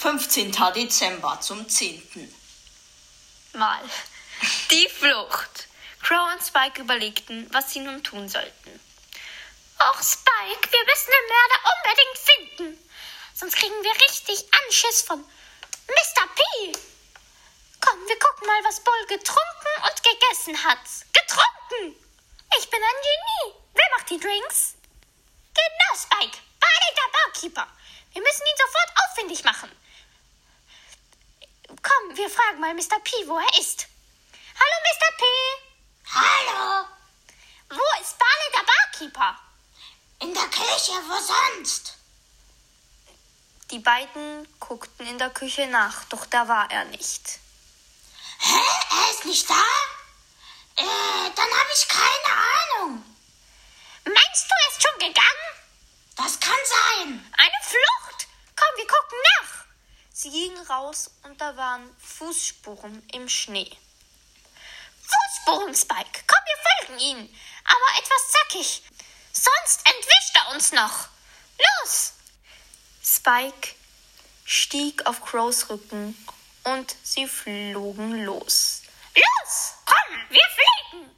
15. Dezember zum 10. Mal. Die Flucht. Crow und Spike überlegten, was sie nun tun sollten. Och, Spike, wir müssen den Mörder unbedingt finden. Sonst kriegen wir richtig Anschiss von Mr. P. Komm, wir gucken mal, was Bull getrunken und gegessen hat. Getrunken! Ich bin ein Genie. Wer macht die Drinks? Genau, Spike. Barney, der Barkeeper. Wir müssen ihn sofort ausfindig machen. Komm, wir fragen mal Mr. P, wo er ist. Hallo, Mr. P. Hallo, Wo ist Barney, der Barkeeper? in der Küche, wo sonst? Die beiden guckten in der Küche nach, doch da war er nicht. Hä, er ist nicht da? Äh, dann habe ich keine Ahnung. Meinst du, er ist schon gegangen? Das kann sein. Eine Flucht? Komm, wir gucken nach. Sie gingen raus und da waren Fußspuren im Schnee. Fußspuren, Spike. Komm, wir folgen ihm. Aber etwas zackig. Sonst entwischt er uns noch. Los! Spike stieg auf Crows Rücken und sie flogen los. Los! Komm, wir fliegen!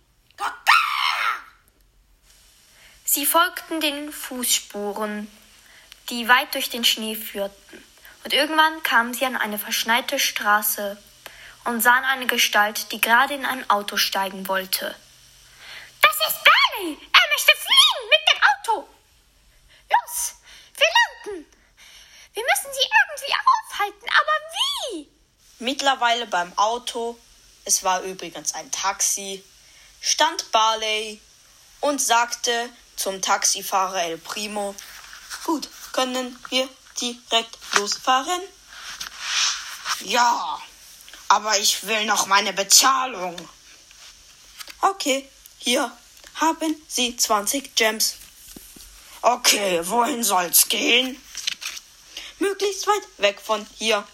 Sie folgten den Fußspuren, die weit durch den Schnee führten, und irgendwann kamen sie an eine verschneite Straße und sahen eine Gestalt, die gerade in ein Auto steigen wollte. Das ist Barney! Er möchte fliehen mit dem Auto! Los! Wir landen! Wir müssen sie irgendwie aufhalten, aber wie? Mittlerweile beim Auto, es war übrigens ein Taxi, stand Barley und sagte zum Taxifahrer El Primo, gut, können wir direkt losfahren? Ja, aber ich will noch meine Bezahlung. Okay, hier haben Sie 20 Gems. Okay, wohin soll's gehen? Möglichst weit weg von hier.